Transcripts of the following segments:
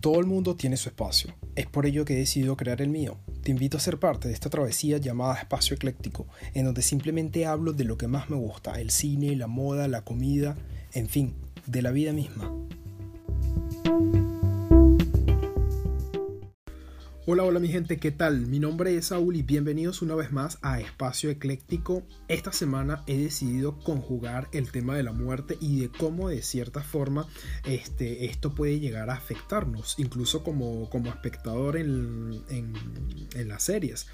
Todo el mundo tiene su espacio. Es por ello que he decidido crear el mío. Te invito a ser parte de esta travesía llamada Espacio Ecléctico, en donde simplemente hablo de lo que más me gusta, el cine, la moda, la comida, en fin, de la vida misma. Hola, hola mi gente, ¿qué tal? Mi nombre es Saúl y bienvenidos una vez más a Espacio Ecléctico. Esta semana he decidido conjugar el tema de la muerte y de cómo de cierta forma este, esto puede llegar a afectarnos, incluso como, como espectador en, en las series.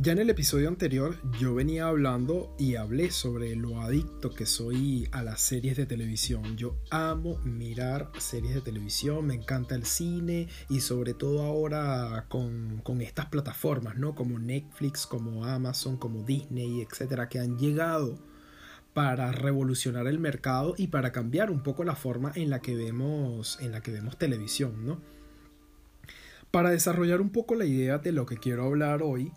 Ya en el episodio anterior yo venía hablando y hablé sobre lo adicto que soy a las series de televisión. Yo amo mirar series de televisión, me encanta el cine y sobre todo ahora con, estas plataformas, ¿no? Como Netflix, como Amazon, como Disney, etcétera, que han llegado para revolucionar el mercado y para cambiar un poco la forma en la que vemos, en la que vemos televisión, ¿no? Para desarrollar un poco la idea de lo que quiero hablar hoy,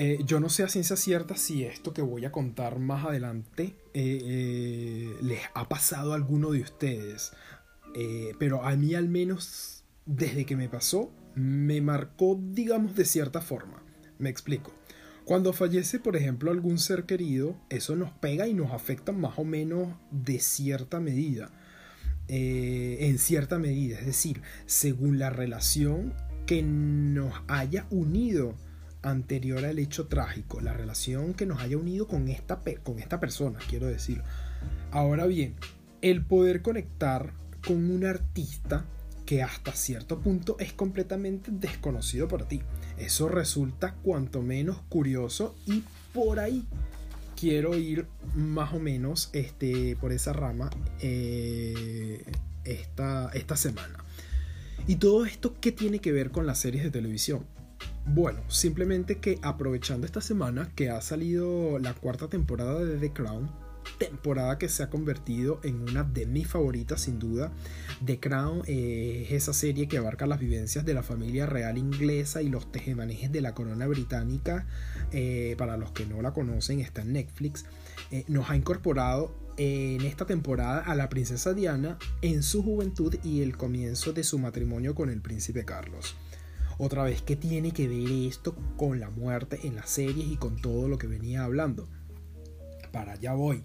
eh, yo no sé a ciencia cierta si esto que voy a contar más adelante eh, eh, les ha pasado a alguno de ustedes. pero a mí al menos, desde que me pasó, me marcó, digamos, de cierta forma. Me explico. Cuando fallece, por ejemplo, algún ser querido, eso nos pega y nos afecta más o menos de cierta medida. en cierta medida, es decir, según la relación que nos haya unido anterior al hecho trágico, la relación que nos haya unido con esta, con esta persona, quiero decir. Ahora bien, el poder conectar con un artista que hasta cierto punto es completamente desconocido para ti. Eso resulta cuanto menos curioso y por ahí quiero ir más o menos este, por esa rama eh, esta, esta semana. ¿Y todo esto qué tiene que ver con las series de televisión? Bueno, simplemente que aprovechando esta semana que ha salido la cuarta temporada de The Crown, temporada que se ha convertido en una de mis favoritas sin duda. The Crown eh, es esa serie que abarca las vivencias de la familia real inglesa y los tejemanejes de la corona británica. Eh, para los que no la conocen, está en Netflix. Eh, nos ha incorporado en esta temporada a la princesa Diana en su juventud y el comienzo de su matrimonio con el príncipe Carlos. Otra vez, ¿qué tiene que ver esto con la muerte en las series y con todo lo que venía hablando? Para allá voy.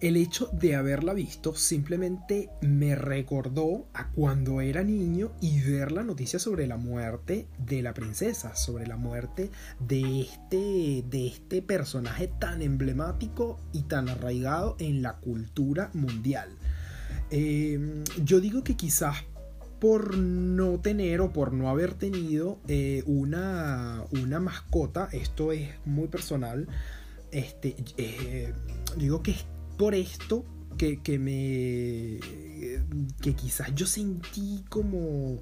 El hecho de haberla visto simplemente me recordó a cuando era niño y ver la noticia sobre la muerte de la princesa, sobre la muerte de este, de este personaje tan emblemático y tan arraigado en la cultura mundial. Eh, yo digo que quizás por no tener o por no haber tenido eh, una, una, mascota, esto es muy personal, este, eh, digo que es por esto que, me... que quizás yo sentí como,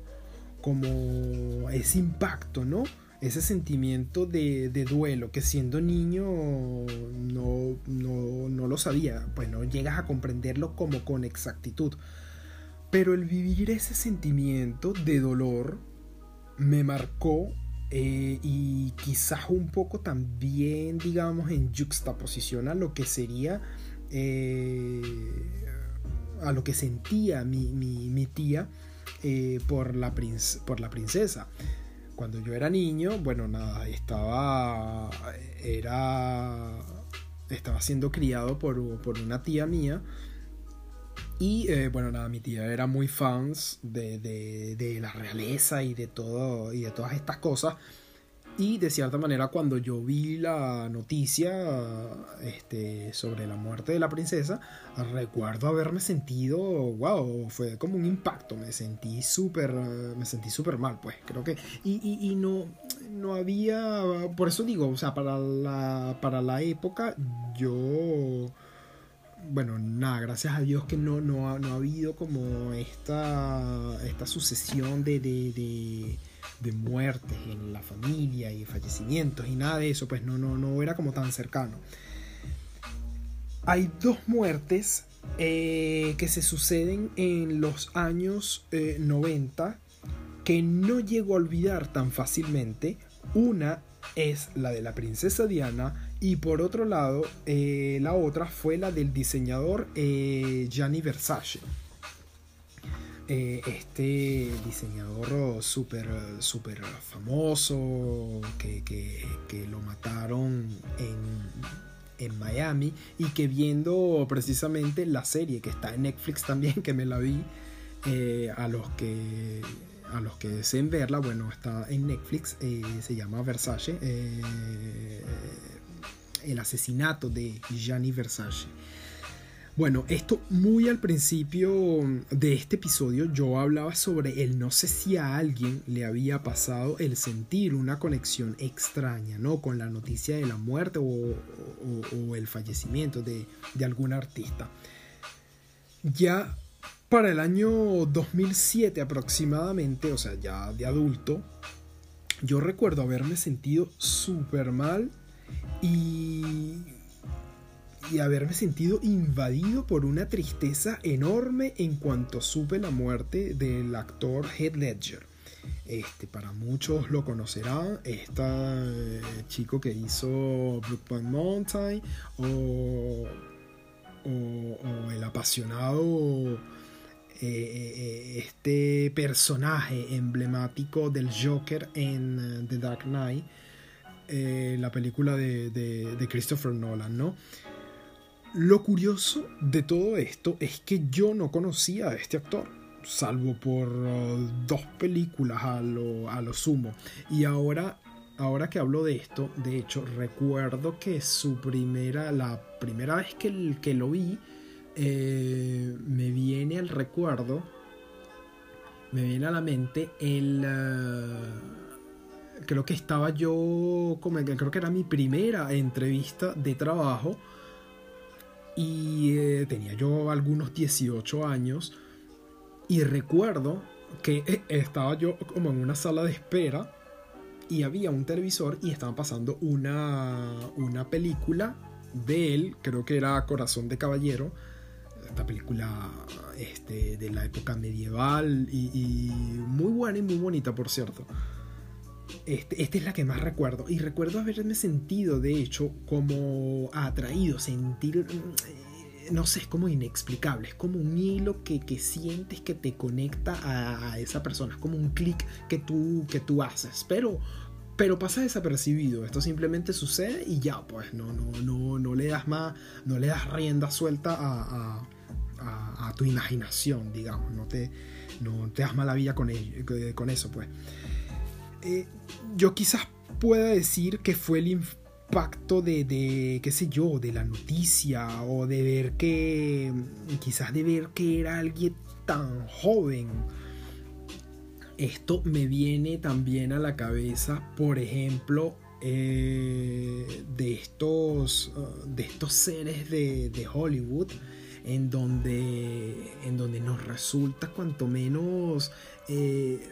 como ese impacto, ¿no? Ese sentimiento de, duelo que siendo niño no, no, no lo sabía, pues no llegas a comprenderlo como con exactitud. Pero el vivir ese sentimiento de dolor me marcó eh, y quizás un poco también, digamos, en juxtaposición a lo que sería, eh, a lo que sentía mi, tía eh, por, la por la princesa. Cuando yo era niño, bueno, nada, estaba, era, estaba siendo criado por, por una tía mía y eh, bueno, nada, mi tía era muy fans de, de, la realeza y de todo y de todas estas cosas. Y de cierta manera, cuando yo vi la noticia este, sobre la muerte de la princesa, recuerdo haberme sentido, wow, fue como un impacto. Me sentí súper, me sentí súper mal, pues, creo que. Y, y, y, no, no había, por eso digo, o sea, para la, para la época, yo bueno, nada, gracias a Dios que no, no, ha, no ha habido como esta, esta sucesión de, de, de, muertes en la familia y fallecimientos y nada de eso, pues no, no, no era como tan cercano. Hay dos muertes eh, que se suceden en los años 90 eh, que no llego a olvidar tan fácilmente. Una es la de la princesa Diana y por otro lado, eh, la otra fue la del diseñador eh, Gianni Versace. eh, este diseñador súper super famoso que, que, lo mataron en, en, Miami y que viendo precisamente la serie que está en Netflix también, que me la vi, eh, a los que a los que deseen verla, bueno, está en Netflix, se llama Versace, el asesinato de Gianni Versace. Bueno, esto muy al principio de este episodio yo hablaba sobre el no sé si a alguien le había pasado el sentir una conexión extraña, ¿no? Con la noticia de la muerte o, el fallecimiento de, de algún artista. Ya para el año 2007 aproximadamente, o sea, ya de adulto, yo recuerdo haberme sentido súper mal y y haberme sentido invadido por una tristeza enorme en cuanto supe la muerte del actor Heath Ledger. Este, para muchos lo conocerán, este chico que hizo Brookback Mountain o, o, el apasionado eh, eh, este personaje emblemático del Joker en The Dark Knight, la película de, de Christopher Nolan, ¿no? Lo curioso de todo esto es que yo no conocía a este actor, salvo por uh, dos películas a lo, a lo sumo. Y ahora, ahora que hablo de esto, de hecho, recuerdo que su primera, la primera vez que, que lo vi, eh, me viene al recuerdo, me viene a la mente el... Uh, creo que estaba yo, como, creo que era mi primera entrevista de trabajo y eh, tenía yo algunos 18 años y recuerdo que eh, estaba yo como en una sala de espera y había un televisor y estaban pasando una, una película de él, creo que era Corazón de Caballero, esta película este, de la época medieval y, muy buena y muy bonita, por cierto. Este, esta es la que más recuerdo. Y recuerdo haberme sentido, de hecho, como atraído, sentir, mm, no sé, es como inexplicable. Es como un hilo que, sientes que te conecta a, esa persona. Es como un clic que tú, que tú haces. Pero, pero pasa desapercibido. Esto simplemente sucede y ya, pues no, no, no, no le das más, no le das rienda suelta a, tu imaginación, digamos. No te, no te das mala con, con eso, pues. Eh, yo quizás pueda decir que fue el impacto de, de, qué sé yo, de la noticia o de ver que, quizás de ver que era alguien tan joven. Esto me viene también a la cabeza, por ejemplo, eh, de, estos, uh, de estos seres de, Hollywood en donde, en donde nos resulta cuanto menos eh,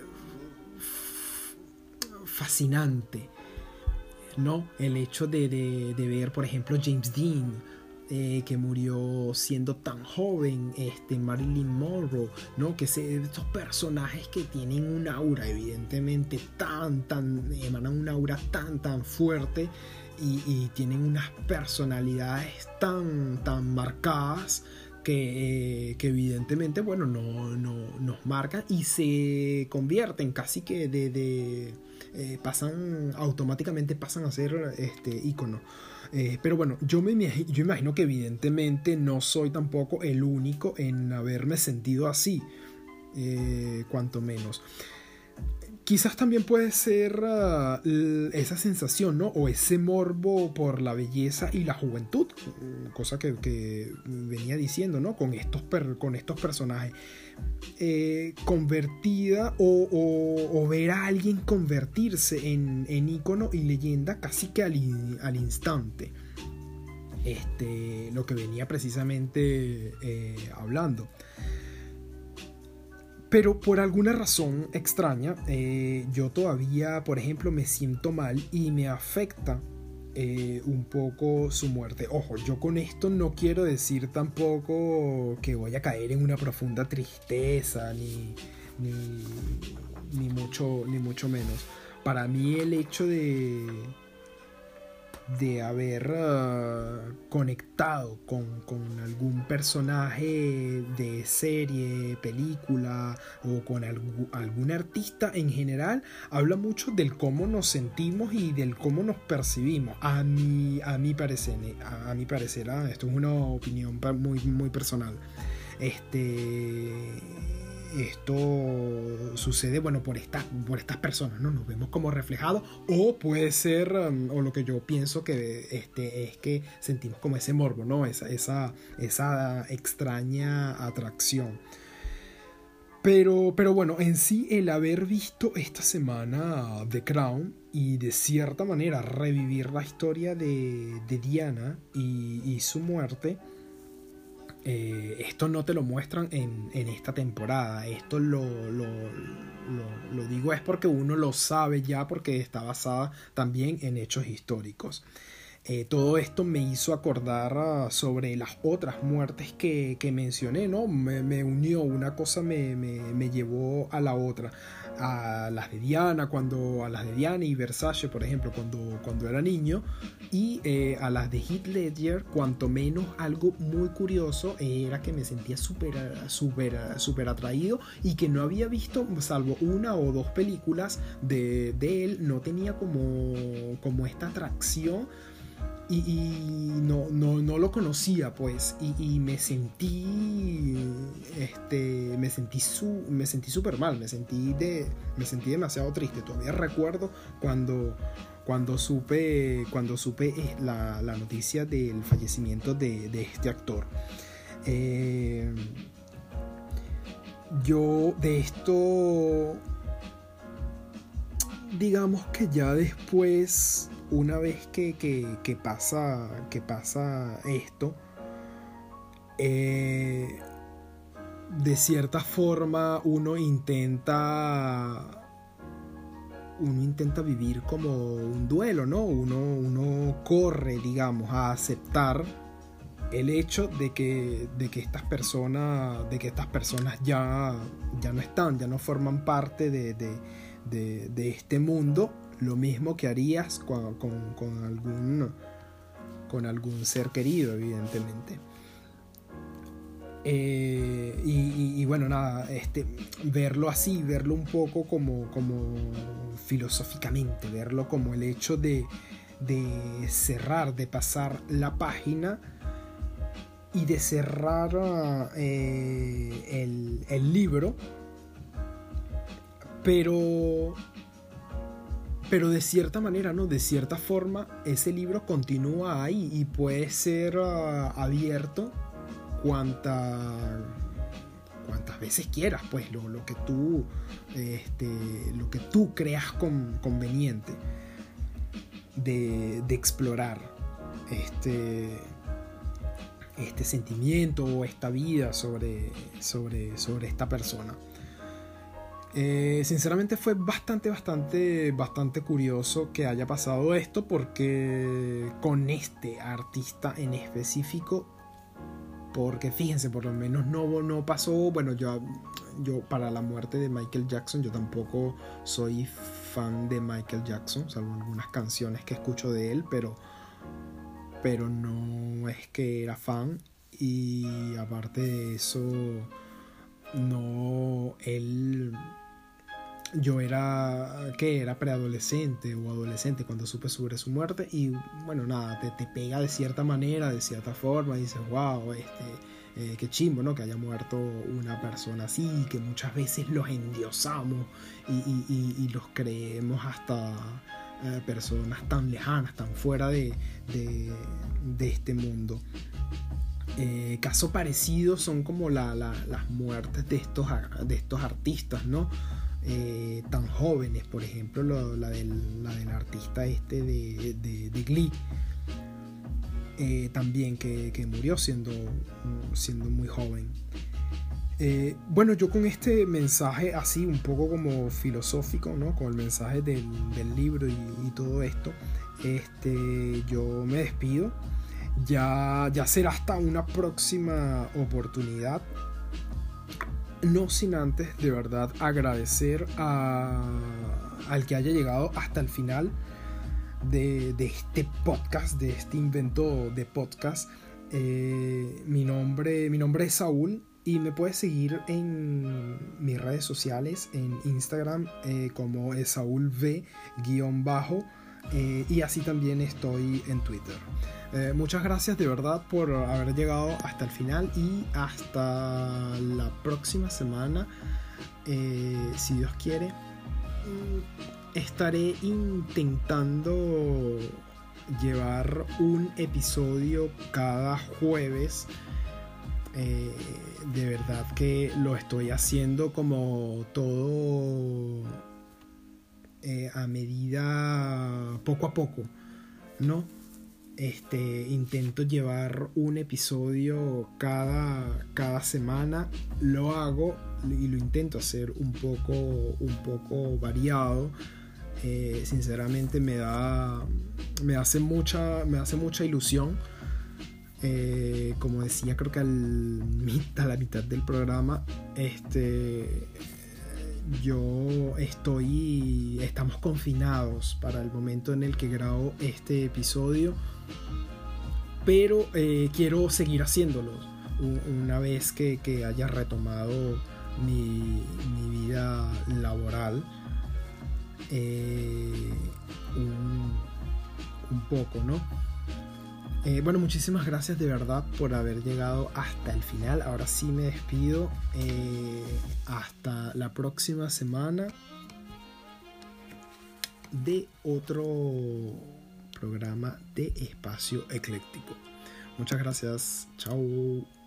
fascinante, ¿no? El hecho de, ver, por ejemplo, James Dean, eh, que murió siendo tan joven, este, Marilyn Monroe, ¿no? Que se, estos personajes que tienen un aura, evidentemente, tan, tan, emanan un aura tan, tan fuerte y, tienen unas personalidades tan, tan marcadas. Que, que, evidentemente, bueno, no, no, nos marcan y se convierten casi que de eh, pasan automáticamente pasan a ser este icono. Eh, pero bueno, yo me yo imagino que evidentemente no soy tampoco el único en haberme sentido así, eh, cuanto menos. Quizás también puede ser ah, esa sensación, ¿no? O ese morbo por la belleza y la juventud, cosa que, venía diciendo, ¿no? Con estos, con estos personajes. Eh, convertida o, ver a alguien convertirse en, en ícono y leyenda casi que al, instante. Este, lo que venía precisamente eh, hablando. Pero por alguna razón extraña, eh, yo todavía, por ejemplo, me siento mal y me afecta eh, un poco su muerte. Ojo, yo con esto no quiero decir tampoco que voy a caer en una profunda tristeza, ni, ni, mucho, ni mucho menos. Para mí el hecho de, de haber eh, conectado con, algún personaje de serie, película o con algún artista en general, habla mucho del cómo nos sentimos y del cómo nos percibimos. A mi, a mi parecer, a, mi parecer, ah, esto es una opinión muy, muy personal. Este esto sucede, bueno, por, esta, por estas personas, ¿no? Nos vemos como reflejados o puede ser, um, o lo que yo pienso que este, es que sentimos como ese morbo, ¿no? Esa, esa, esa extraña atracción. Pero, pero bueno, en sí el haber visto esta semana The Crown y de cierta manera revivir la historia de, de Diana y, y su muerte, eh, esto no te lo muestran en, esta temporada. Esto lo, lo, digo es porque uno lo sabe ya porque está basada también en hechos históricos. Eh, todo esto me hizo acordar ah, sobre las otras muertes que, mencioné, ¿no? Me, unió, una cosa me, me, llevó a la otra a las de Diana, cuando, a las de Diana y Versace, por ejemplo, cuando, cuando era niño, y eh, a las de Heath Ledger, cuanto menos algo muy curioso era que me sentía súper super, super atraído y que no había visto, salvo una o dos películas de, de él, no tenía como, como esta atracción y, no, no, no, lo conocía pues y, me sentí este me sentí su, me sentí súper mal me sentí de me sentí demasiado triste. Todavía recuerdo cuando cuando supe cuando supe eh, la, la noticia del fallecimiento de, este actor. Eh, yo de esto digamos que ya después una vez que, pasa, que pasa esto, eh, de cierta forma uno intenta uno intenta vivir como un duelo, ¿no? Uno, uno corre, digamos, a aceptar el hecho de que, de que estas personas, de que estas personas ya, ya no están, ya no forman parte de, de este mundo lo mismo que harías con, algún, con algún ser querido, evidentemente. Eh, y, bueno, nada, este, verlo así, verlo un poco como, como filosóficamente, verlo como el hecho de, de cerrar, de pasar la página y de cerrar eh, el, el libro, pero pero de cierta manera, ¿no? De cierta forma, ese libro continúa ahí y puede ser ah, abierto cuanta, cuantas veces quieras, pues, lo, lo que tú, este, lo que tú creas conveniente de, de, explorar este, este sentimiento o esta vida sobre, sobre, sobre esta persona. Eh, sinceramente fue bastante, bastante, bastante curioso que haya pasado esto porque con este artista en específico, porque fíjense, por lo menos no, no pasó, bueno, yo, yo para la muerte de Michael Jackson, yo tampoco soy fan de Michael Jackson, salvo algunas canciones que escucho de él, pero, pero no es que era fan. Y aparte de eso, no, él yo era que era preadolescente o adolescente cuando supe sobre su muerte y bueno nada te, te pega de cierta manera de cierta forma y dices wow este eh, qué chimbo no que haya muerto una persona así que muchas veces los endiosamos y, los creemos hasta eh, personas tan lejanas tan fuera de, de, este mundo eh, caso parecido son como la, las muertes de estos, de estos artistas, ¿no? Eh, tan jóvenes, por ejemplo la, del, la, del, artista este de, de, Glee, eh, también que, murió siendo, siendo muy joven. Eh, bueno, yo con este mensaje así, un poco como filosófico, ¿no? Con el mensaje del, libro y, y, todo esto, este, yo me despido. Ya, ya será hasta una próxima oportunidad no sin antes de verdad agradecer al que haya llegado hasta el final de, este podcast, de este invento de podcast. Eh, mi, nombre, mi nombre es Saúl y me puedes seguir en mis redes sociales, en Instagram eh, como Saúl V-bajo eh, y así también estoy en Twitter. Eh, muchas gracias de verdad por haber llegado hasta el final y hasta la próxima semana. si Dios quiere, estaré intentando llevar un episodio cada jueves eh, de verdad que lo estoy haciendo como todo eh, a medida poco a poco, ¿no? Este, intento llevar un episodio cada, cada semana, lo hago y lo intento hacer un poco, un poco variado. Eh, sinceramente me da, me hace mucha, me hace mucha ilusión eh, como decía, creo que al, a la mitad del programa, este, yo estoy, estamos confinados para el momento en el que grabo este episodio, pero eh, quiero seguir haciéndolo una vez que, haya retomado mi, vida laboral. Eh, un poco, ¿no? Eh, bueno, muchísimas gracias de verdad por haber llegado hasta el final. Ahora sí me despido. Eh, hasta la próxima semana de otro programa de espacio ecléctico. Muchas gracias. Chao.